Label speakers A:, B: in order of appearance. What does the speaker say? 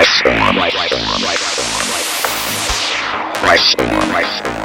A: Lifespan. Lifespan. Lifespan. Lifespan. Lifespan.